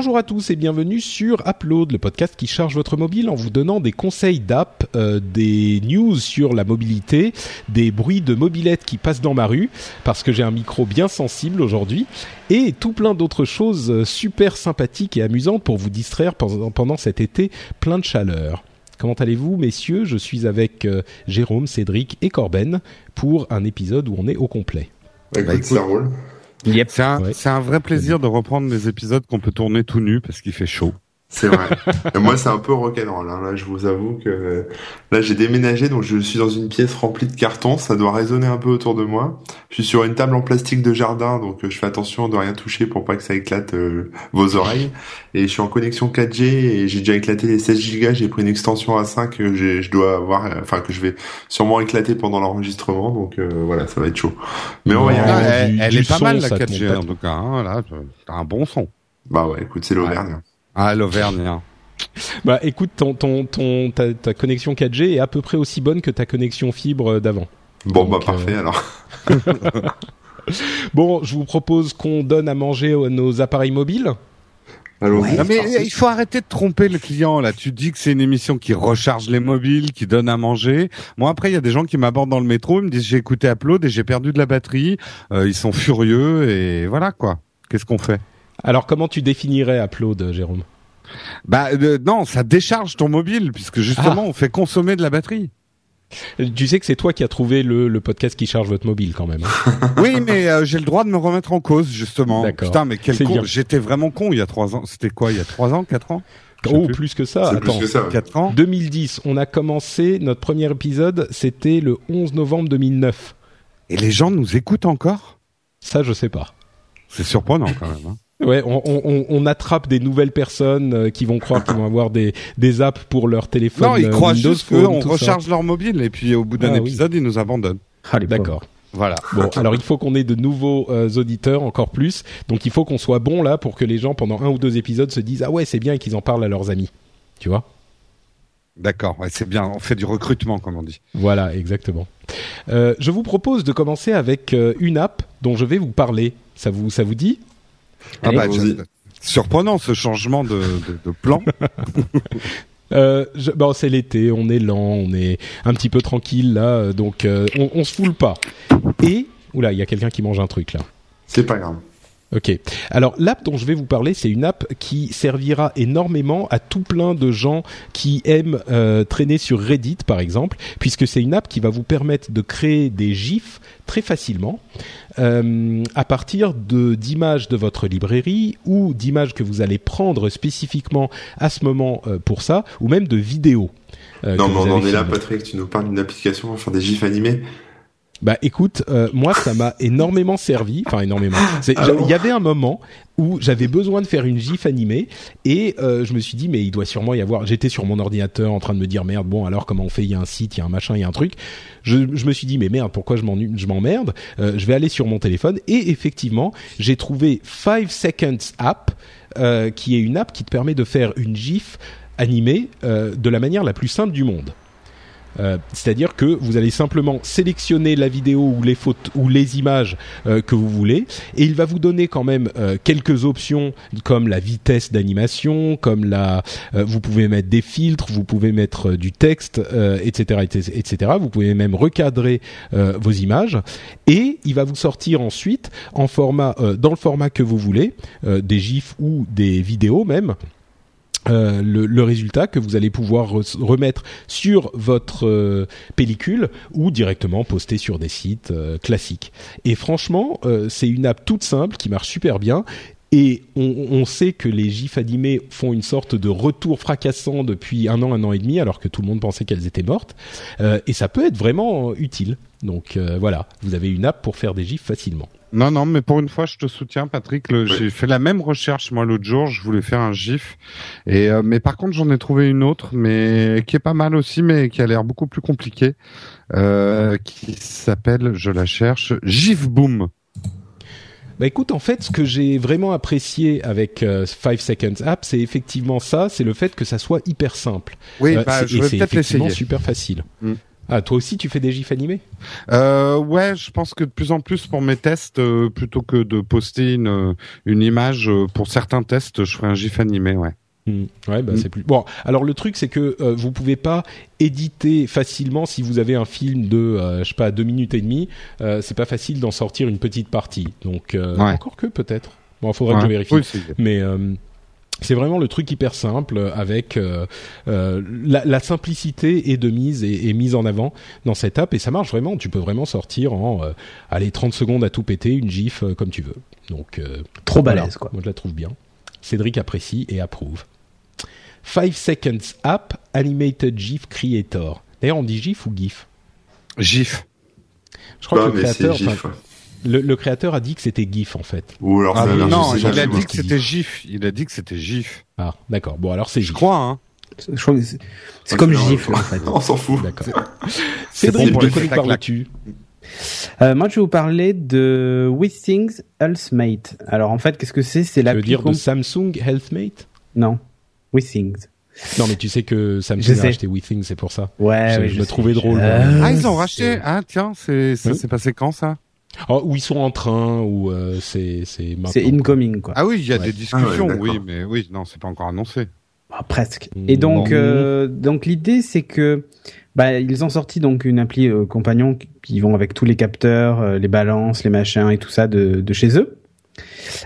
Bonjour à tous et bienvenue sur Upload, le podcast qui charge votre mobile en vous donnant des conseils d'app, euh, des news sur la mobilité, des bruits de mobilettes qui passent dans ma rue, parce que j'ai un micro bien sensible aujourd'hui, et tout plein d'autres choses euh, super sympathiques et amusantes pour vous distraire pendant, pendant cet été plein de chaleur. Comment allez-vous, messieurs? Je suis avec euh, Jérôme, Cédric et Corben pour un épisode où on est au complet. Bah, écoute, ça roule. Yep. C'est un, c'est un vrai plaisir de reprendre des épisodes qu'on peut tourner tout nu parce qu'il fait chaud. C'est vrai. Et moi, c'est un peu rock'n'roll. Hein. Là, je vous avoue que là, j'ai déménagé, donc je suis dans une pièce remplie de cartons. Ça doit résonner un peu autour de moi. Je suis sur une table en plastique de jardin, donc euh, je fais attention de rien toucher pour pas que ça éclate euh, vos oreilles. Et je suis en connexion 4G et j'ai déjà éclaté les 16 Go. J'ai pris une extension à 5 que je dois avoir, euh, enfin que je vais sûrement éclater pendant l'enregistrement. Donc voilà, ça va être chaud. Mais on va y arriver. Elle, est pas mal la 4G en tout cas. Hein, là, t'as un bon son. Bah ouais, écoute, c'est l'Auvergne. Ah, l'Auvergne. Hein. Bah écoute, ton, ton, ton, ta, ta, connexion 4G est à peu près aussi bonne que ta connexion fibre d'avant. Bon, bah parfait euh, alors. bon, je vous propose qu'on donne à manger à nos appareils mobiles. Non, mais il faut arrêter de tromper le client là. Tu dis que c'est une émission qui recharge les mobiles, qui donne à manger. Moi après, il y a des gens qui m'abordent dans le métro, ils me disent j'ai écouté Upload et j'ai perdu de la batterie. Euh, ils sont furieux et voilà quoi. Qu'est-ce qu'on fait? Alors comment tu définirais Upload, Jérôme? Bah euh, non, ça décharge ton mobile puisque justement ah. on fait consommer de la batterie. Tu sais que c'est toi qui as trouvé le, le, podcast qui charge votre mobile quand même. Oui, mais euh, j'ai le droit de me remettre en cause justement. Putain, mais quel con J'étais vraiment con il y a trois ans. C'était quoi Il y a trois ans, quatre ans? Oh, plus. que ça. Attends, plus que ça, 4 ans? 2010, on a commencé notre premier épisode, c'était le 11 novembre 2009. Et les gens nous écoutent encore? Ça, je sais pas. C'est surprenant quand même. Hein. Ouais, on, on, on, attrape des nouvelles personnes euh, qui vont croire qu'ils vont avoir des, des apps pour leur téléphone. Non, ils euh, croient juste qu'on recharge leur mobile et puis au bout d'un ah épisode, ils nous abandonnent. Allez, d'accord. Voilà. Bon, alors il faut qu'on ait de nouveaux euh, auditeurs encore plus. Donc il faut qu'on soit bon là pour que les gens pendant un ou deux épisodes se disent ah ouais c'est bien et qu'ils en parlent à leurs amis. Tu vois? D'accord, ouais, c'est bien. On fait du recrutement comme on dit. Voilà, exactement. Euh, je vous propose de commencer avec une app dont je vais vous parler. Ça vous ça vous dit? Ah bah, surprenant ce changement de, de, plan. Euh, bon, c'est l'été, on est lent, on est un petit peu tranquille là, donc euh, on, on se foule pas. Et oula, il y a quelqu'un qui mange un truc là. C'est pas grave. Ok. Alors l'app dont je vais vous parler, c'est une app qui servira énormément à tout plein de gens qui aiment euh, traîner sur Reddit, par exemple, puisque c'est une app qui va vous permettre de créer des gifs très facilement euh, à partir de d'images de votre librairie ou d'images que vous allez prendre spécifiquement à ce moment euh, pour ça, ou même de vidéos. Euh, non, mais on en est là, Patrick. Tu nous parles d'une application pour faire des gifs animés? Bah écoute, euh, moi ça m'a énormément servi, enfin énormément. Il y avait un moment où j'avais besoin de faire une gif animée et euh, je me suis dit mais il doit sûrement y avoir. J'étais sur mon ordinateur en train de me dire merde bon alors comment on fait? Il y a un site, il y a un machin, il y a un truc. Je, je me suis dit mais merde pourquoi je m'ennuie, je m'emmerde? Euh, je vais aller sur mon téléphone et effectivement j'ai trouvé Five Seconds App qui est une app qui te permet de faire une gif animée de la manière la plus simple du monde. Euh, c'est-à-dire que vous allez simplement sélectionner la vidéo ou les photos ou les images euh, que vous voulez, et il va vous donner quand même euh, quelques options comme la vitesse d'animation, comme la, vous pouvez mettre des filtres, vous pouvez mettre du texte, etc., etc. Vous pouvez même recadrer vos images, et il va vous sortir ensuite en format, dans le format que vous voulez, des gifs ou des vidéos même. Euh, le, résultat que vous allez pouvoir remettre sur votre euh, pellicule ou directement poster sur des sites euh, classiques. Et franchement, c'est une app toute simple qui marche super bien. Et on, on, sait que les gifs animés font une sorte de retour fracassant depuis un an, un an et demi, alors que tout le monde pensait qu'elles étaient mortes. et ça peut être vraiment utile. Donc voilà, vous avez une app pour faire des gifs facilement. Non, non, mais pour une fois, je te soutiens, Patrick. J'ai fait la même recherche moi l'autre jour. Je voulais faire un GIF, et euh, mais par contre, j'en ai trouvé une autre, mais qui est pas mal aussi, mais qui a l'air beaucoup plus compliquée, euh, qui s'appelle, je la cherche, GIF Boom. Bah écoute, en fait, ce que j'ai vraiment apprécié avec 5 euh, Seconds App, c'est effectivement ça, c'est le fait que ça soit hyper simple. Oui, euh, bah, je vais peut-être l'essayer. super facile. Mm. Ah, toi aussi, tu fais des gifs animés? Euh, Ouais, je pense que de plus en plus pour mes tests, euh, plutôt que de poster une, une image pour certains tests, je ferai un gif animé, ouais. Hmm. Ouais, bah, mm. c'est plus bon. Alors le truc c'est que euh, vous pouvez pas éditer facilement si vous avez un film de euh, je sais pas deux minutes et demie. Euh, c'est pas facile d'en sortir une petite partie. Donc euh, encore que peut-être. Bon, faudra que je vérifie. Mais c'est vraiment le truc hyper simple avec la, la, simplicité et de mise et, mise en avant dans cette app et ça marche vraiment. Tu peux vraiment sortir en allez 30 secondes à tout péter une gif comme tu veux. Donc trop balèze quoi. Moi je la trouve bien. Cédric apprécie et approuve. 5 Seconds App Animated GIF Creator. D'ailleurs, on dit GIF ou GIF? GIF. Je crois que le créateur, le, créateur a dit que c'était GIF en fait. Ou alors ah, non, il a dit que c'était GIF. Il a dit que c'était GIF. Ah, d'accord. Bon, alors c'est GIF. Je crois, hein. C'est comme GIF en fait. On s'en fout. D'accord. Cédric, de quoi parles-tu euh, moi, je vais vous parler de WeThings Healthmate. Alors, en fait, qu'est-ce que c'est? C'est la. Tu veux dire de Samsung Healthmate? Non, WeThings. Non, mais tu sais que Samsung a acheté WeThings, c'est pour ça. Ouais, je, me trouvais drôle. Euh, ah, ils ont racheté. Ah, tiens, c'est ça s'est passé quand ça? Oh, ou ils sont en train, ou euh, c'est c'est C'est incoming quoi. Ah oui, il y a des discussions, ah oui, mais oui, non, c'est pas encore annoncé. Bah, presque. Et donc, euh, donc l'idée c'est que bah, ils ont sorti donc une appli euh, compagnon qui vont avec tous les capteurs, euh, les balances, les machins et tout ça de, de chez eux.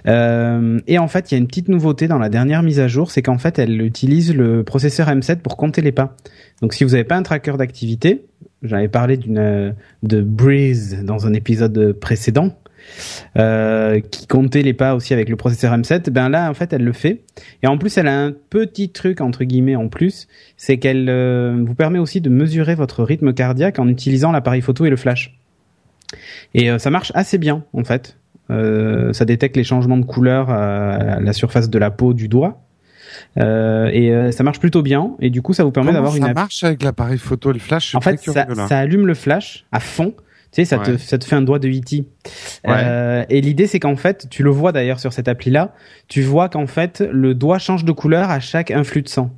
Euh, et en fait, il y a une petite nouveauté dans la dernière mise à jour, c'est qu'en fait, elle utilise le processeur M7 pour compter les pas. Donc, si vous n'avez pas un tracker d'activité, j'avais parlé d'une euh, de Breeze dans un épisode précédent, euh, qui comptait les pas aussi avec le processeur M7, ben là en fait elle le fait. Et en plus elle a un petit truc entre guillemets en plus, c'est qu'elle euh, vous permet aussi de mesurer votre rythme cardiaque en utilisant l'appareil photo et le flash. Et ça marche assez bien en fait. ça détecte les changements de couleur à la surface de la peau du doigt. Et ça marche plutôt bien et du coup ça vous permet d'avoir une ça marche avec l'appareil photo et le flash? En fait ça, ça, allume le flash à fond tu sais, ça, te, ça te fait un doigt de E.T. Euh, et l'idée, c'est qu'en fait, tu le vois d'ailleurs sur cette appli-là, tu vois qu'en fait, le doigt change de couleur à chaque influx de sang.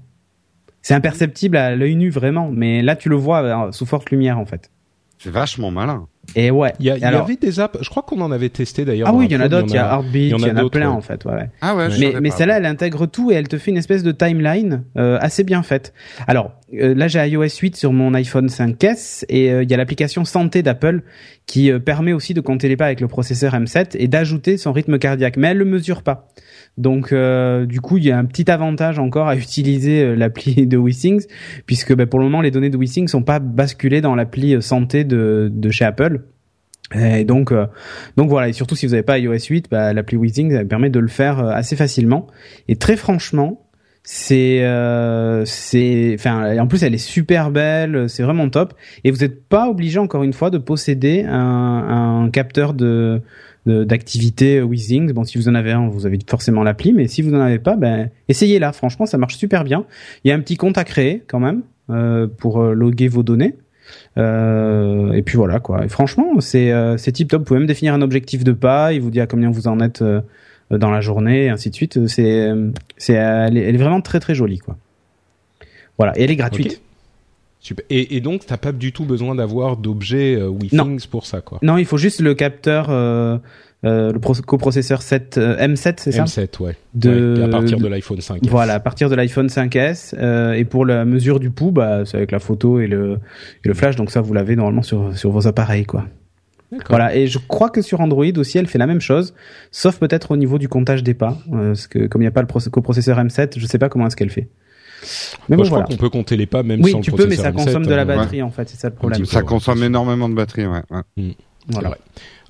C'est imperceptible à l'œil nu vraiment, mais là, tu le vois euh, sous forte lumière en fait. C'est vachement malin. Et ouais. Il y, a, y avait des apps. Je crois qu'on en avait testé d'ailleurs. Ah oui, il y en a d'autres. Il y a Heartbeat, il y en a, plein en fait. Ouais. Ah ouais. Mais, mais celle-là, elle intègre tout et elle te fait une espèce de timeline euh, assez bien faite. Alors euh, là, j'ai iOS 8 sur mon iPhone 5S et euh, il y a l'application santé d'Apple qui euh, permet aussi de compter les pas avec le processeur M7 et d'ajouter son rythme cardiaque. Mais elle le mesure pas. Donc du coup, il y a un petit avantage encore à utiliser l'appli de WeSings puisque bah, pour le moment, les données de WeSings sont pas basculées dans l'appli santé de, de chez Apple. Et donc, euh, donc voilà. Et surtout, si vous n'avez pas iOS 8, bah, l'appli ça permet de le faire euh, assez facilement. Et très franchement, c'est, euh, c'est, enfin, en plus, elle est super belle. C'est vraiment top. Et vous n'êtes pas obligé, encore une fois, de posséder un, un capteur de d'activité Weezing. Bon, si vous en avez un, vous avez forcément l'appli. Mais si vous n'en avez pas, ben, essayez-la. Franchement, ça marche super bien. Il y a un petit compte à créer quand même euh, pour loguer vos données. Euh, et puis voilà quoi. Et franchement, c'est euh, c'est tip top. Vous pouvez même définir un objectif de pas. Il vous dit à combien vous en êtes euh, dans la journée, et ainsi de suite. C'est c'est elle, est vraiment très très jolie quoi. Voilà, et elle est gratuite. Super. Et, et donc, t'as pas du tout besoin d'avoir d'objets euh, pour ça, quoi. Non, il faut juste le capteur euh, le coprocesseur 7 euh, M7, c'est ça M7, ouais. De, à partir de l'iPhone 5. Voilà, à partir de l'iPhone 5S. Euh, et pour la mesure du pouls, bah, c'est avec la photo et le, et le flash. Donc ça, vous l'avez normalement sur, sur vos appareils, quoi. Voilà, et je crois que sur Android aussi, elle fait la même chose, sauf peut-être au niveau du comptage des pas, parce que comme il n'y a pas le coprocesseur M7, je sais pas comment est-ce qu'elle fait. Mais bon, je crois qu'on peut compter les pas même oui, sans tu peux, mais ça consomme de la batterie en fait, c'est ça le problème. Ça consomme énormément de batterie, ouais. ouais. Mm. Voilà.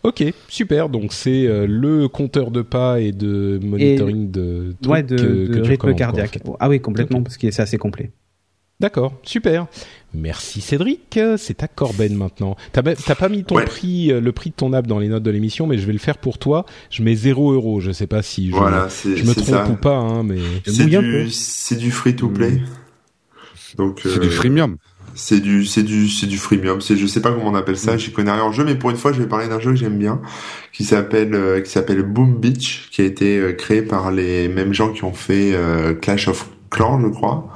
Ok, super. Donc c'est euh, le compteur de pas et de monitoring de, ouais, de, rythme cardiaque. Ah oui, complètement, parce que c'est assez complet. D'accord, super. Merci Cédric. C'est à Corben maintenant. T'as pas mis ton prix, euh, le prix de ton app dans les notes de l'émission, mais je vais le faire pour toi. Je mets 0 euros. Je sais pas si je, je me trompe ou pas, hein, mais c'est du, c'est du free to play. Donc c'est du euh, freemium. C'est du, c'est du, c'est du freemium. C'est, je sais pas comment on appelle ça. Mm. J'y connais rien en jeu, mais pour une fois, je vais parler d'un jeu que j'aime bien, qui s'appelle, euh, qui s'appelle Boom Beach, qui a été créé par les mêmes gens qui ont fait Clash of Clans, je crois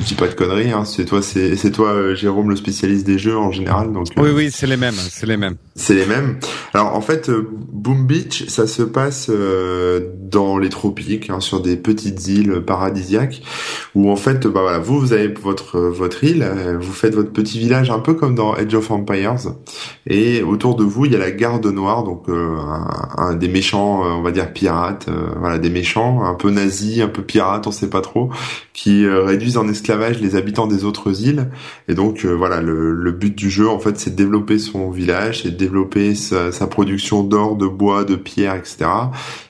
je dis pas de conneries, hein. c'est toi, c'est, c'est toi, euh, Jérôme, le spécialiste des jeux en général. Donc oui, euh, oui, c'est les mêmes, c'est les mêmes. C'est les mêmes. Alors en fait, euh, Boom Beach, ça se passe dans les tropiques, hein, sur des petites îles paradisiaques, où en fait, bah voilà, vous, vous avez votre votre île, vous faites votre petit village un peu comme dans Age of Empires, et autour de vous, il y a la garde noire, donc un, des méchants, on va dire pirates, voilà, des méchants, un peu nazis, un peu pirates, on sait pas trop, qui réduisent en esclavage les habitants des autres îles. Et donc euh, voilà, le, but du jeu en fait, c'est de développer son village, c'est de développer sa, production d'or, de bois, de pierre, etc.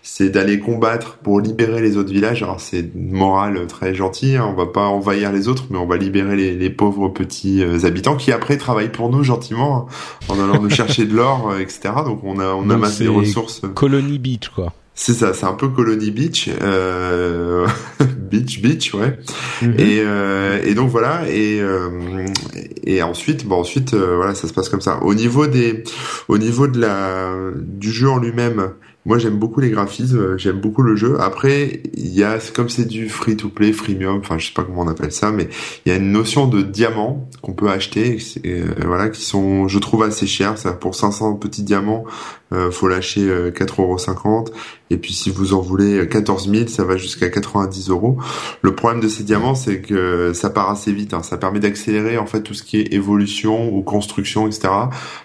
C'est d'aller combattre pour libérer les autres villages. Alors c'est une morale très gentille, hein. on va pas envahir les autres, mais on va libérer les, pauvres petits euh, habitants qui après travaillent pour nous gentiment hein, en allant nous chercher de l'or, euh, etc. Donc on a on amasse des ressources. Colony Beach quoi. C'est ça, c'est un peu Colony Beach, euh... Beach, Beach, ouais. Mhm. Et, euh, et donc voilà, et euh, et ensuite, bon ensuite, euh, voilà, ça se passe comme ça. Au niveau des, au niveau de la du jeu en lui-même, moi, j'aime beaucoup les graphismes, j'aime beaucoup le jeu. Après, il y a, comme c'est du free to play, freemium, enfin, je sais pas comment on appelle ça, mais il y a une notion de diamant qu'on peut acheter, euh, voilà, qui sont, je trouve, assez chers. Ça, pour 500 petits diamants, euh, faut lâcher 4,50€. Euh, Et puis, si vous en voulez 14 000, ça va jusqu'à 90 euros. Le problème de ces diamants, c'est que ça part assez vite. Hein. Ça permet d'accélérer, en fait, tout ce qui est évolution ou construction, etc.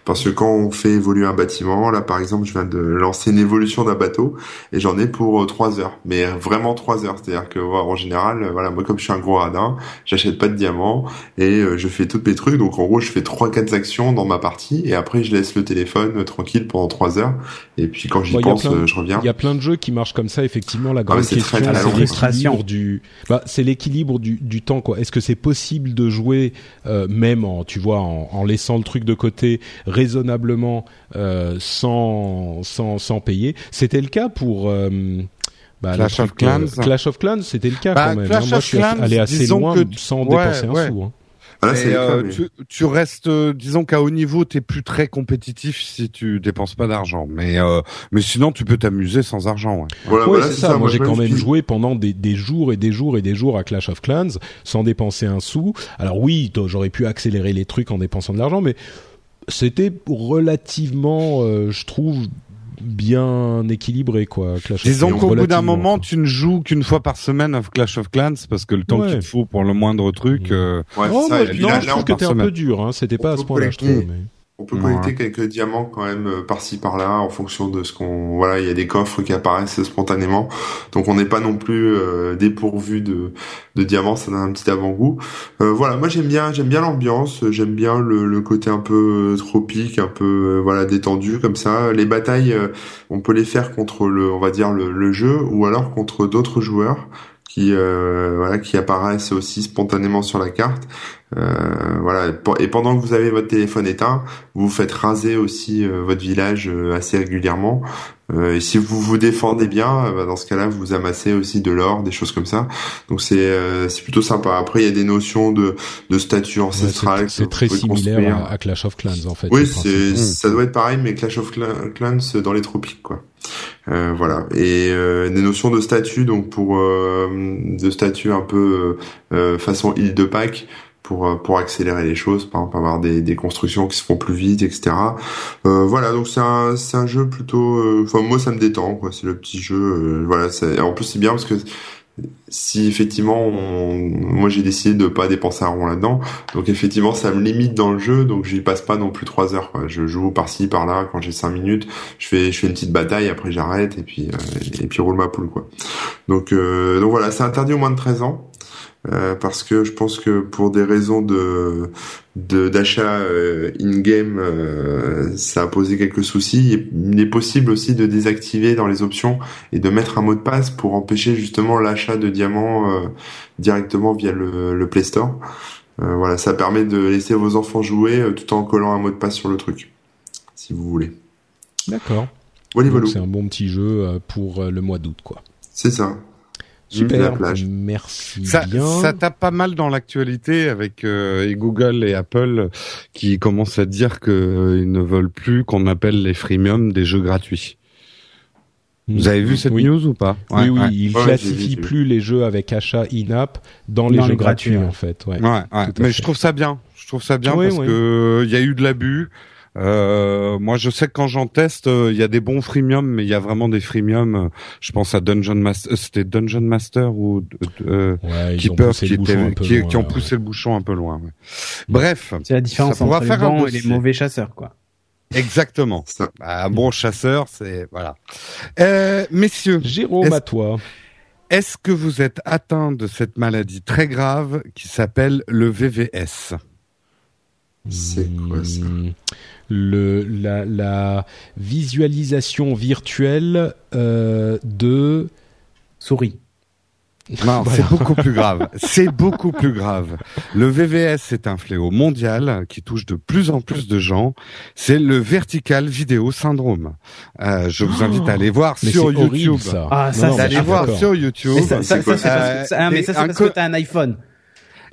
Parce que quand on fait évoluer un bâtiment, là, par exemple, je viens de lancer une évolution d'un bateau et j'en ai pour 3 euh, heures, mais vraiment 3 heures. C'est-à-dire que en général, euh, voilà, moi comme je suis un gros radin, j'achète pas de diamants et euh, je fais tous mes trucs. Donc en gros, je fais trois quatre actions dans ma partie et après je laisse le téléphone tranquille pendant 3 heures. Et puis quand j'y pense, je reviens. Il y a plein de jeux qui marchent comme ça. Effectivement, la grande ah, question, c'est l'équilibre du, bah, c'est l'équilibre du, du temps quoi. Est-ce que c'est possible de jouer même en, tu vois, en, en, laissant le truc de côté raisonnablement sans sans sans payer? C'était le cas pour euh, bah, Clash, of Clans. Clash of Clans, c'était le cas bah, quand même. Hein. Moi, je suis allé assez loin sans dépenser un sou. Hein. Ah, euh, tu, tu, restes, euh, disons qu'à haut niveau, t'es plus très compétitif si tu dépenses pas d'argent. Mais euh, mais sinon, tu peux t'amuser sans argent. Ouais, voilà, ouais c'est ça. Moi, j'ai quand même joué pendant des, des jours et des jours et des jours à Clash of Clans sans dépenser un sou. Alors oui, j'aurais pu accélérer les trucs en dépensant de l'argent, mais c'était relativement, je trouve, bien équilibré quoi. Clash Disons qu'au bout d'un moment, tu ne joues qu'une fois par semaine à Clash of Clans parce que le temps qu'il te faut pour le moindre truc. Mmh. Euh... Ouais, oh, ça, non, je trouve que t'es un peu dur. Hein. C'était pas à ce point-là, je trouve. Mais... On peut collecter quelques diamants quand même euh, par-ci par-là en fonction de ce qu'on voilà il y a des coffres qui apparaissent spontanément. Donc on n'est pas non plus euh, dépourvu de, de diamants ça donne un petit avant-goût. Euh, voilà moi j'aime bien j'aime bien l'ambiance j'aime bien le, le, côté un peu tropique un peu voilà détendu comme ça. Les batailles on peut les faire contre le on va dire le, le jeu ou alors contre d'autres joueurs qui euh, voilà qui apparaissent aussi spontanément sur la carte. Euh, voilà et pendant que vous avez votre téléphone éteint, vous faites raser aussi euh, votre village assez régulièrement. Et si vous vous défendez bien, bah, dans ce cas-là, vous amassez aussi de l'or, des choses comme ça. Donc c'est c'est plutôt sympa. Après, il y a des notions de de statut ancestral. c'est très similaire à, Clash of Clans en fait. Oui, c'est ça doit être pareil, mais Clash of Clans dans les tropiques quoi. Euh, voilà et euh, des notions de statut donc pour euh, de statut un peu façon île de Pâques pour pour accélérer les choses par exemple avoir des, des constructions qui se font plus vite etc voilà donc c'est un c'est un jeu plutôt enfin moi ça me détend quoi. C'est le petit jeu voilà en plus c'est bien parce que si effectivement moi j'ai décidé de pas dépenser un rond là-dedans donc effectivement ça me limite dans le jeu donc j'y passe pas non plus trois heures quoi. je joue par-ci par-là quand j'ai cinq minutes je fais je fais une petite bataille après j'arrête et puis euh, et puis roule ma poule quoi. Donc euh, donc voilà c'est interdit au moins de 13 ans euh, parce que je pense que pour des raisons de d'achat euh, in-game, euh, ça a posé quelques soucis. Il est possible aussi de désactiver dans les options et de mettre un mot de passe pour empêcher justement l'achat de diamants directement via le, le Play Store. Euh, voilà, ça permet de laisser vos enfants jouer euh, tout en collant un mot de passe sur le truc, si vous voulez. D'accord. Voilà. C'est un bon petit jeu euh, pour euh, le mois d'août, quoi. C'est ça. Super. la plage. Merci Ça, bien. ça tape pas mal dans l'actualité avec euh, et Google et Apple qui commencent à dire qu'ils ne veulent plus qu'on appelle les freemium des jeux gratuits. Vous avez vu cette oui. news ou pas? Oui, Ouais, oui, ouais. il Ouais, j'ai classifie vu, j'ai vu. plus les jeux avec achat in-app dans les jeux les gratuits, gratuits, ouais. en fait. Ouais. Mais fait. je trouve ça bien. Je trouve ça bien parce que il y a eu de l'abus. Euh, moi, je sais que quand j'en teste, euh, il y a des bons freemium, mais il y a vraiment des freemium. euh, Je pense à Dungeon Master, euh, c'était Dungeon Master ou euh, Ouais, ont qui, peu qui, loin, qui ont ouais. poussé le bouchon un peu loin. ouais. Bref, C'est la différence Ça entre faire les un bons et les mauvais chasseurs, quoi. exactement. Ça. Un bon chasseur, c'est voilà. Euh, messieurs, Jérôme, à toi. est-ce que vous êtes atteint de cette maladie très grave qui s'appelle le VVS C'est quoi ça? Hmm, le, la, la visualisation virtuelle euh, de... Souris. Non, Voilà. c'est beaucoup plus grave. C'est beaucoup plus grave. Le VVS c'est un fléau mondial qui touche de plus en plus de gens. C'est le vertical video syndrome. Euh, je vous invite à aller voir Mais sur c'est horrible, YouTube. ça. Ah, ça, non, Allez voir sur YouTube. Mais ça, ça, ça, c'est parce Euh, que, ça- ah, mais ça, c'est parce que t'as un iPhone.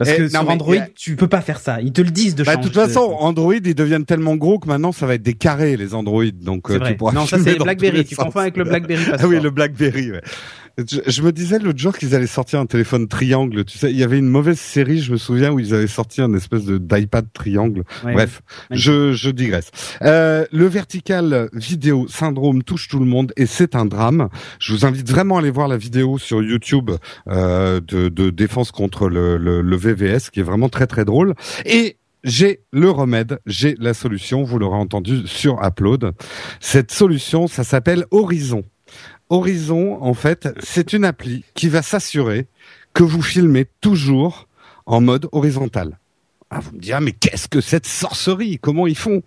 Parce Eh, que non, sur Android, euh, tu peux pas faire ça. Ils te le disent de Bah, de toute façon, Android, ils deviennent tellement gros que maintenant, ça va être des carrés, les Android. Donc, euh, tu pourras Non, ça c'est BlackBerry. Tu confonds avec le BlackBerry Ah oui, le BlackBerry. Ouais. Je, je me disais l'autre jour qu'ils allaient sortir un téléphone triangle. Tu sais, il y avait une mauvaise série, je me souviens, où ils avaient sorti un espèce de d'iPad triangle. Ouais. Bref, je, je digresse. Euh, le vertical vidéo syndrome touche tout le monde et c'est un drame. Je vous invite vraiment à aller voir la vidéo sur YouTube euh, de, de défense contre le, le, le VVS, qui est vraiment très très drôle. Et j'ai le remède, j'ai la solution, vous l'aurez entendu sur Upload. Cette solution, ça s'appelle Horizon. Horizon, en fait, c'est une appli qui va s'assurer que vous filmez toujours en mode horizontal. Ah, vous me direz, mais qu'est-ce que cette sorcerie? Comment ils font?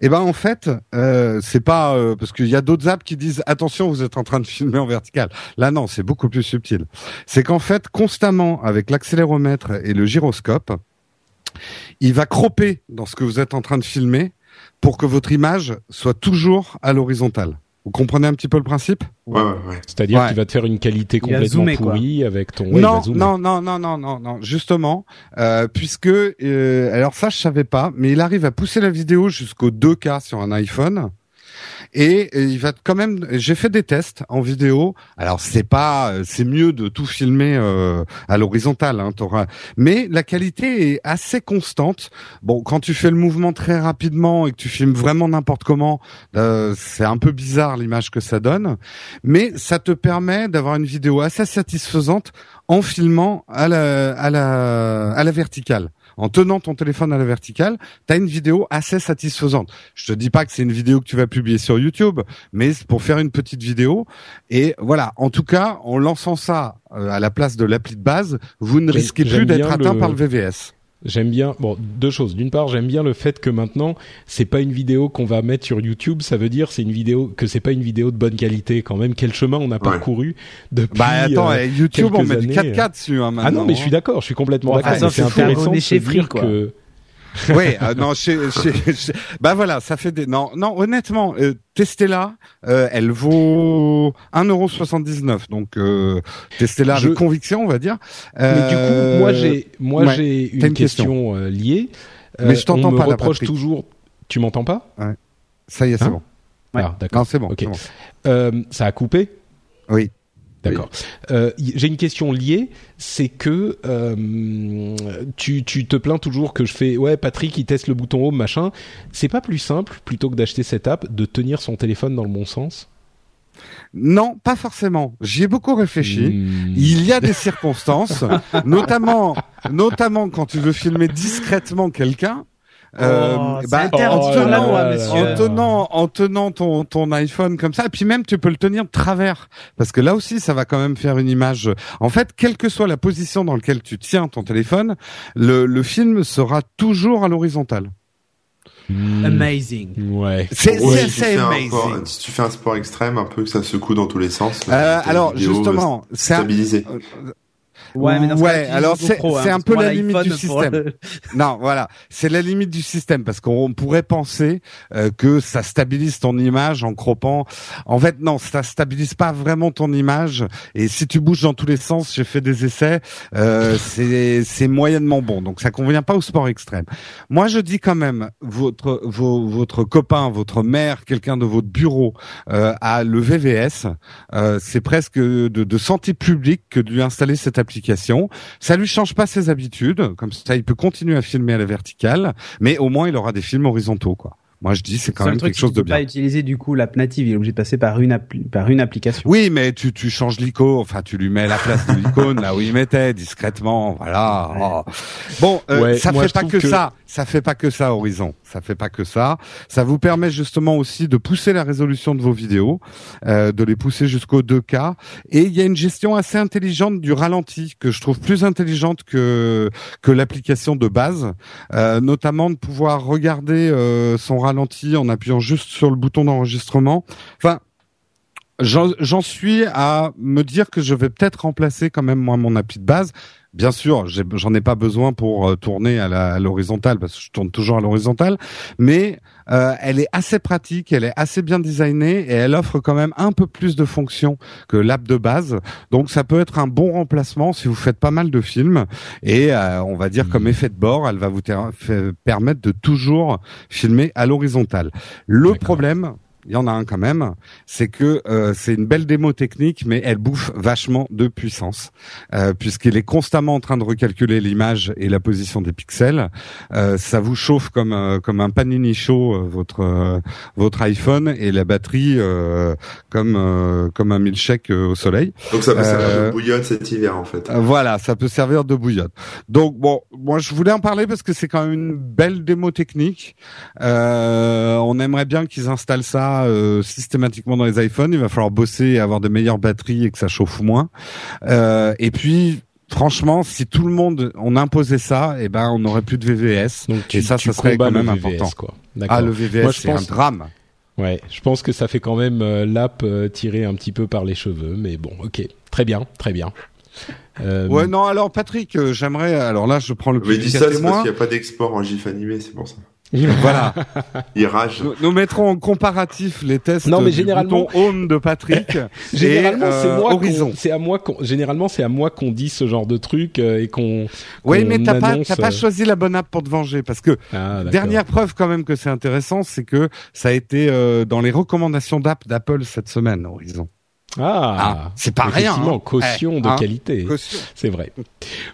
Eh ben, en fait, euh, c'est pas euh, parce qu'il y a d'autres apps qui disent attention, vous êtes en train de filmer en vertical. Là, non, c'est beaucoup plus subtil. C'est qu'en fait, constamment avec l'accéléromètre et le gyroscope, il va cropper dans ce que vous êtes en train de filmer pour que votre image soit toujours à l'horizontale. Vous comprenez un petit peu le principe? Ouais, ouais, ouais. C'est-à-dire Ouais. qu'il va te faire une qualité complètement zoomer, quoi. pourrie avec ton... Ouais, non, non, non, non, non, non, non, justement, euh, puisque euh, alors ça je savais pas, mais il arrive à pousser la vidéo jusqu'au 2K sur un iPhone. Et, il va quand même. J'ai fait des tests en vidéo. Alors c'est pas, euh, c'est mieux de tout filmer euh, à l'horizontale, hein, Mais la qualité est assez constante. Bon, quand tu fais le mouvement très rapidement et que tu filmes vraiment n'importe comment, euh, c'est un peu bizarre l'image que ça donne. Mais ça te permet d'avoir une vidéo assez satisfaisante en filmant à la, à la, à la verticale. En tenant ton téléphone à la verticale, tu as une vidéo assez satisfaisante. Je te dis pas que c'est une vidéo que tu vas publier sur YouTube, mais c'est pour faire une petite vidéo. Et voilà, en tout cas, en lançant ça euh, à la place de l'appli de base, vous ne risquez plus d'être atteint le- par le VVS. J'aime bien, bon, deux choses. D'une part, j'aime bien le fait que maintenant, c'est pas une vidéo qu'on va mettre sur YouTube. Ça veut dire c'est une vidéo que c'est pas une vidéo de bonne qualité quand même. Quel chemin on a parcouru depuis Bah attends, euh, YouTube, on quelques met du années, 4K dessus hein, maintenant. Ah non, mais je suis d'accord, je suis complètement Bon, d'accord. c'est intéressant de se dire quoi. que Oui, euh, non, chez- chez- bah voilà, ça fait des. Non, non, honnêtement, euh, testez-la. euh, elle vaut 1,79€. Donc euh, testez-la Je- avec conviction, on va dire. Mais du Euh, coup, moi j'ai, moi ouais, j'ai une, question, euh, liée. Mais je t'entends me pas, là, reproche toujours. Tu m'entends pas? Ça y est, c'est Hein? bon. Ouais. Ah, d'accord. C'est bon. Ok. c'est bon. Euh, ça a coupé? Oui. D'accord. Euh, J'ai une question liée, c'est que euh, tu, tu te plains toujours que je fais ouais Patrick il teste le bouton home machin. C'est pas plus simple plutôt que d'acheter cette app de tenir son téléphone dans le bon sens? Non, pas forcément. J'y ai beaucoup réfléchi. Hmm. Il y a des circonstances, notamment, notamment quand tu veux filmer discrètement quelqu'un. Euh, Oh, bah, en tenant- loi, là monsieur. en tenant, en tenant ton, ton iPhone comme ça, et puis même tu peux le tenir de travers, parce que là aussi ça va quand même faire une image. En fait, quelle que soit la position dans laquelle tu tiens ton téléphone, le, le film sera toujours à l'horizontale. Hmm. Amazing. Ouais. C'est Ouais, si, tu assez fais un amazing. sport- si tu fais un sport extrême, un peu que ça secoue dans tous les sens. Euh, alors vidéo justement, c'est un- stabilisée. Euh, Ouais, mais dans ce ouais, cas, alors c'est hein, c'est un peu la limite du système. le- Non, voilà, c'est la limite du système parce qu'on pourrait penser euh, que ça stabilise ton image en croppant. En fait, non, ça stabilise pas vraiment ton image. Et si tu bouges dans tous les sens, j'ai fait des essais, euh, c'est c'est moyennement bon. Donc ça convient pas au sport extrême. Moi, je dis quand même, votre vos, votre copain, votre mère, quelqu'un de votre bureau euh, a le VVS. Euh, c'est presque de, de santé publique que de lui installer cette application. Ça lui change pas ses habitudes, comme ça il peut continuer à filmer à la verticale, mais au moins il aura des films horizontaux quoi. Moi je dis c'est quand même truc, quelque chose de peut pas bien. utiliser du coup l'app native, il est obligé de passer par une appli- par une application. Oui, mais tu tu changes l'icône, enfin tu lui mets la place de l'icône là où il mettait discrètement, voilà. Oh. Bon, euh, Ouais, ça moi, fait pas que- ça, ça fait pas que ça Horizon, ça fait pas que ça. Ça vous permet justement aussi de pousser la résolution de vos vidéos, euh, de les pousser jusqu'au 2K et il y a une gestion assez intelligente du ralenti que je trouve plus intelligente que que l'application de base, euh, notamment de pouvoir regarder euh, son ralenti en appuyant juste sur le bouton d'enregistrement. Enfin, j'en suis à me dire que je vais peut-être remplacer quand même moi mon appli de base. Bien sûr, j'en ai, pas besoin pour euh, tourner à l'horizontale parce que je tourne toujours à l'horizontale, mais euh, elle est assez pratique, elle est assez bien designée et elle offre quand même un peu plus de fonctions que l'app de base. Donc ça peut être un bon remplacement si vous faites pas mal de films et euh, on va dire comme effet de bord, elle va vous permettre de toujours filmer à l'horizontale. Le problème, il y en a un quand même, c'est que euh, c'est une belle démo technique, mais elle bouffe vachement de puissance, euh, puisqu'il est constamment en train de recalculer l'image et la position des pixels. Euh, ça vous chauffe comme euh, comme un panini chaud euh, votre euh, votre iPhone et la batterie euh, comme euh, comme un milkshake au soleil. Donc ça peut servir de bouillotte cet hiver en fait. Voilà, ça peut servir de bouillotte. Donc bon, moi je voulais en parler parce que c'est quand même une belle démo technique. Euh, on aimerait bien qu'ils installent ça euh, systématiquement dans les iPhones. Il va falloir bosser et avoir de meilleures batteries et que ça chauffe moins. Euh, et puis franchement, si tout le monde on imposait ça, eh ben on n'aurait plus de VVS. Donc tu, et ça, tu ça serait quand même VVS, important. quoi. Ah, le VVS, c'est pense- un drame. Ouais, je pense que ça fait quand même euh, l'app euh, tirée un petit peu par les cheveux, mais bon, ok, très bien, très bien. Euh, Ouais, non, alors Patrick, euh, j'aimerais. Alors là, je prends le Mais dit ça, c'est parce qu'il n'y a pas d'export en GIF animé, c'est pour ça. Voilà. Il rage. Nous, nous mettrons en comparatif les tests Non, mais du généralement- bouton Home de Patrick. Généralement, c'est euh, moi. Horizon. qu'on- C'est à moi. qu'on- Généralement, c'est à moi qu'on dit ce genre de truc euh, et qu'on. Oui, mais t'as pas, pas euh, choisi la bonne app pour te venger parce que Ah, dernière preuve quand même que c'est intéressant, c'est que ça a été euh, dans les recommandations d'app d'Apple cette semaine, Horizon. Ah, Ah, c'est pas rien, hein. caution Eh, de hein. qualité. C'est vrai.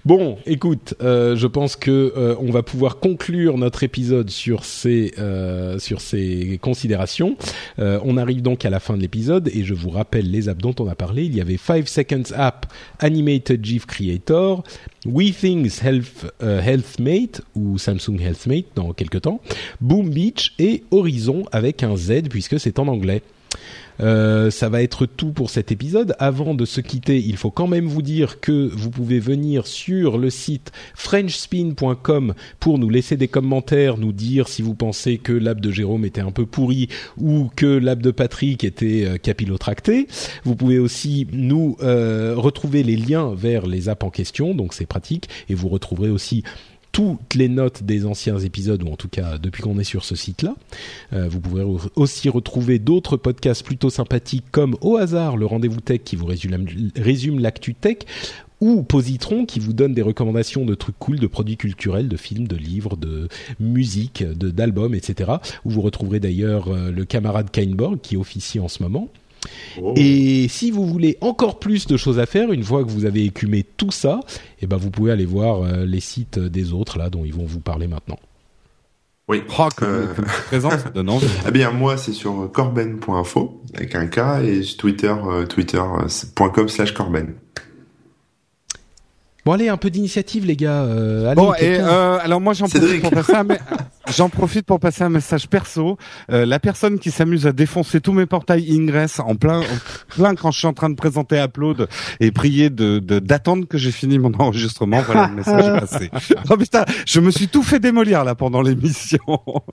Bon, écoute, euh, je pense que euh, on va pouvoir conclure notre épisode sur ces euh, sur ces considérations. Euh, on arrive donc à la fin de l'épisode et je vous rappelle les apps dont on a parlé. Il y avait 5 Seconds App, Animated GIF Creator, WeThings Health euh, HealthMate ou Samsung HealthMate dans quelques temps, Boom Beach et Horizon avec un Z puisque c'est en anglais. Euh, ça va être tout pour cet épisode. Avant de se quitter, il faut quand même vous dire que vous pouvez venir sur le site frenchspin.com pour nous laisser des commentaires, nous dire si vous pensez que l'app de Jérôme était un peu pourri ou que l'app de Patrick était euh, capillotractée. Vous pouvez aussi nous euh, retrouver les liens vers les apps en question, donc c'est pratique, et vous retrouverez aussi toutes les notes des anciens épisodes, ou en tout cas depuis qu'on est sur ce site-là. Euh, vous pouvez aussi retrouver d'autres podcasts plutôt sympathiques comme Au hasard, le rendez-vous tech qui vous résume, l'actu tech, ou Positron qui vous donne des recommandations de trucs cool, de produits culturels, de films, de livres, de musique, d'albums, etc. Où vous retrouverez d'ailleurs euh, le camarade Kainborg qui officie en ce moment. Oh. Et si vous voulez encore plus de choses à faire, une fois que vous avez écumé tout ça, eh ben vous pouvez aller voir euh, les sites des autres là dont ils vont vous parler maintenant. Oui. Oh, comme, Euh, présence. Eh bien, moi, c'est sur corben.info, avec un K, et sur Twitter, euh, twitter.com slash corben. Bon allez, un peu d'initiative les gars. Euh, allez, Bon, et euh, alors moi j'en profite pour faire ça, mais j'en profite pour passer un message perso. Euh, la personne qui s'amuse à défoncer tous mes portails Ingress en plein, en plein quand je suis en train de présenter Upload et prier de d'attendre que j'ai fini mon enregistrement. Voilà le message passé. Oh putain, je me suis tout fait démolir là pendant l'émission.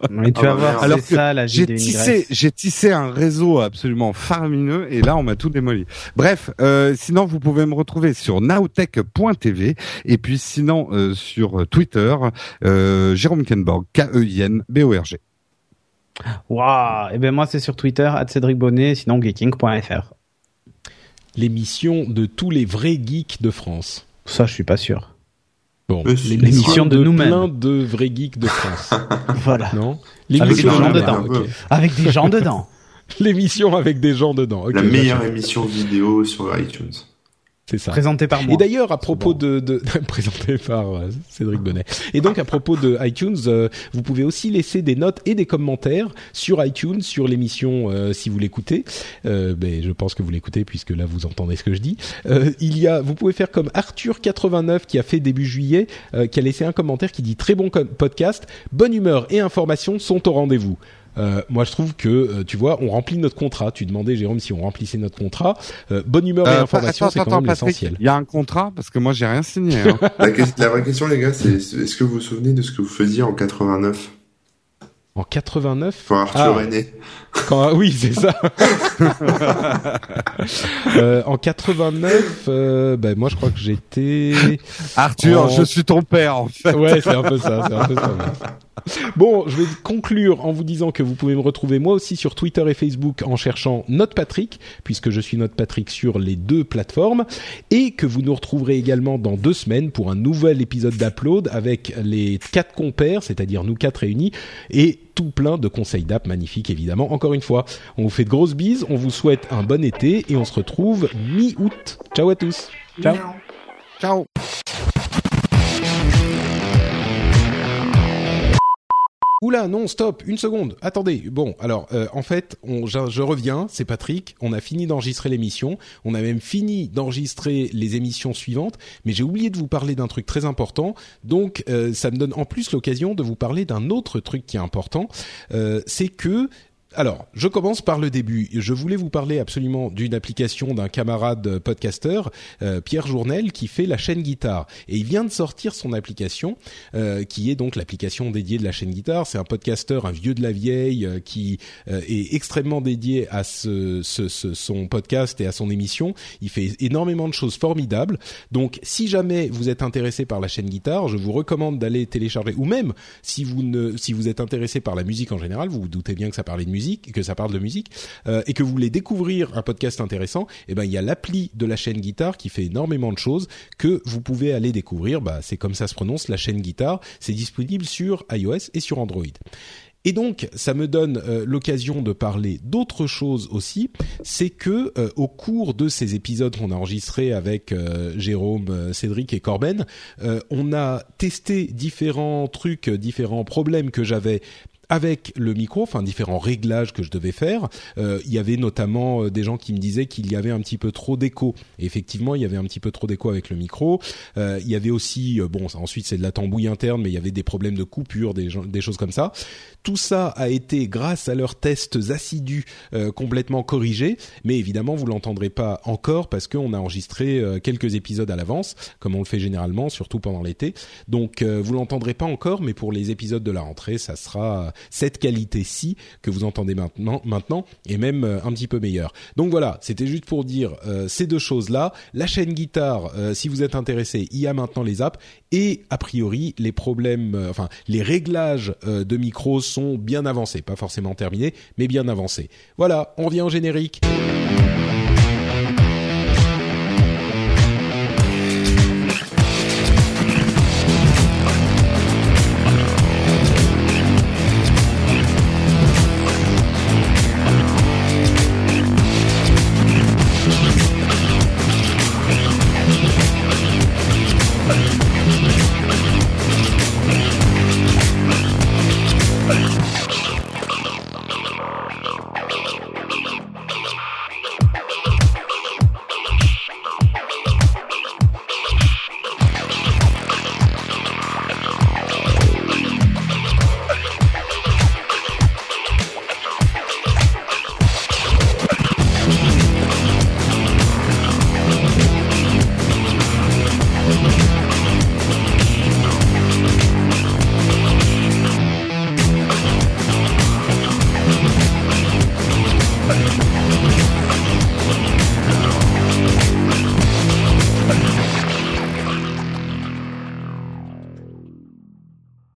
Mais tu vas voir, Alors c'est ça la vie J'ai tissé, j'ai tissé un réseau absolument faramineux et là on m'a tout démoli. Bref, euh, sinon vous pouvez me retrouver sur nowtech.tv et puis sinon euh, sur Twitter, euh, Jérôme Kenborg, K-E-I-N-B-O-R-G. Waouh Et ben moi c'est sur Twitter Cédric Bonnet, sinon geeking.fr. L'émission de tous les vrais geeks de France. Ça je suis pas sûr. Bon, si. L'émission de nous-mêmes. plein de vrais geeks de France. Voilà. non? Avec des gens de- dedans. Avec des gens dedans. L'émission avec des gens dedans. La meilleure émission vidéo sur iTunes. C'est ça. Présenté par Et moi. d'ailleurs, à propos bon. de, de présenté par euh, Cédric Bonnet. Et donc à propos de iTunes, euh, vous pouvez aussi laisser des notes et des commentaires sur iTunes, sur l'émission euh, si vous l'écoutez. Euh, ben, je pense que vous l'écoutez puisque là vous entendez ce que je dis. Euh, il y a, vous pouvez faire comme Arthur 89 qui a fait début juillet, euh, qui a laissé un commentaire qui dit très bon podcast, bonne humeur et information sont au rendez-vous. Euh, moi, je trouve que euh, tu vois, on remplit notre contrat. Tu demandais, Jérôme, si on remplissait notre contrat. Euh, bonne humeur et Euh, information, c'est quand même l'essentiel. Il y a un contrat parce que moi j'ai rien signé. Hein. La, que- la vraie question, les gars, c'est est-ce que vous vous souvenez de ce que vous faisiez en 89 En 89 Quand Arthur Ah. est né Quand, oui, c'est ça. Euh, en 89, euh, ben moi je crois que j'étais. Arthur, je suis ton père en fait. Ouais, c'est un peu ça, c'est un peu ça. ouais. Bon, je vais conclure en vous disant que vous pouvez me retrouver moi aussi sur Twitter et Facebook en cherchant Note Patrick, puisque je suis Note Patrick sur les deux plateformes, et que vous nous retrouverez également dans deux semaines pour un nouvel épisode d'Upload avec les quatre compères, c'est-à-dire nous quatre réunis, et tout plein de conseils d'app magnifiques évidemment. Encore une fois, on vous fait de grosses bises, on vous souhaite un bon été et on se retrouve mi-août. Ciao à tous. Ciao. Ciao. Oula, non, stop, une seconde. Attendez. Bon, alors, euh, en fait, on, je, reviens. C'est Patrick. On a fini d'enregistrer l'émission. On a même fini d'enregistrer les émissions suivantes. Mais j'ai oublié de vous parler d'un truc très important. Donc, euh, ça me donne en plus l'occasion de vous parler d'un autre truc qui est important. Euh, c'est que alors, je commence par le début. Je voulais vous parler absolument d'une application d'un camarade podcasteur, euh, Pierre Journel, qui fait la chaîne guitare. Et il vient de sortir son application, euh, qui est donc l'application dédiée de la chaîne guitare. C'est un podcasteur, un vieux de la vieille, euh, qui est extrêmement dédié à son podcast et à son émission. Il fait énormément de choses formidables. Donc, si jamais vous êtes intéressé par la chaîne guitare, je vous recommande d'aller télécharger, ou même si vous si vous êtes intéressé par la musique en général, vous vous doutez bien que ça parlait de musique, que ça parle de musique, euh, et que vous voulez découvrir un podcast intéressant, eh ben il y a l'appli de la chaîne guitare qui fait énormément de choses que vous pouvez aller découvrir. Bah, c'est comme ça se prononce la chaîne guitare. C'est disponible sur iOS et sur Android. Et donc, ça me donne euh, l'occasion de parler d'autre chose aussi, c'est que euh, au cours de ces épisodes qu'on a enregistrés avec Jérôme, Cédric et Corben, on a testé différents trucs, différents problèmes que j'avais avec le micro, enfin différents réglages que je devais faire. Euh, il y avait notamment euh, des gens qui me disaient qu'il y avait un petit peu trop d'écho. Effectivement, il y avait un petit peu trop d'écho avec le micro. Euh, il y avait aussi, euh, bon, ensuite c'est de la tambouille interne, mais il y avait des problèmes de coupure, des, des choses comme ça. Tout ça a été, grâce à leurs tests assidus, euh, complètement corrigé. Mais évidemment, vous l'entendrez pas encore parce qu'on a enregistré euh, quelques épisodes à l'avance, comme on le fait généralement, surtout pendant l'été. Donc, vous l'entendrez pas encore, mais pour les épisodes de la rentrée, ça sera cette qualité-ci que vous entendez maintenant, maintenant, et même euh, un petit peu meilleure. Donc voilà, c'était juste pour dire euh, ces deux choses-là. La chaîne guitare, euh, si vous êtes intéressé, il y a maintenant les apps et a priori les problèmes, enfin les réglages de micro sont bien avancés, pas forcément terminés, mais bien avancés. Voilà, on revient au générique.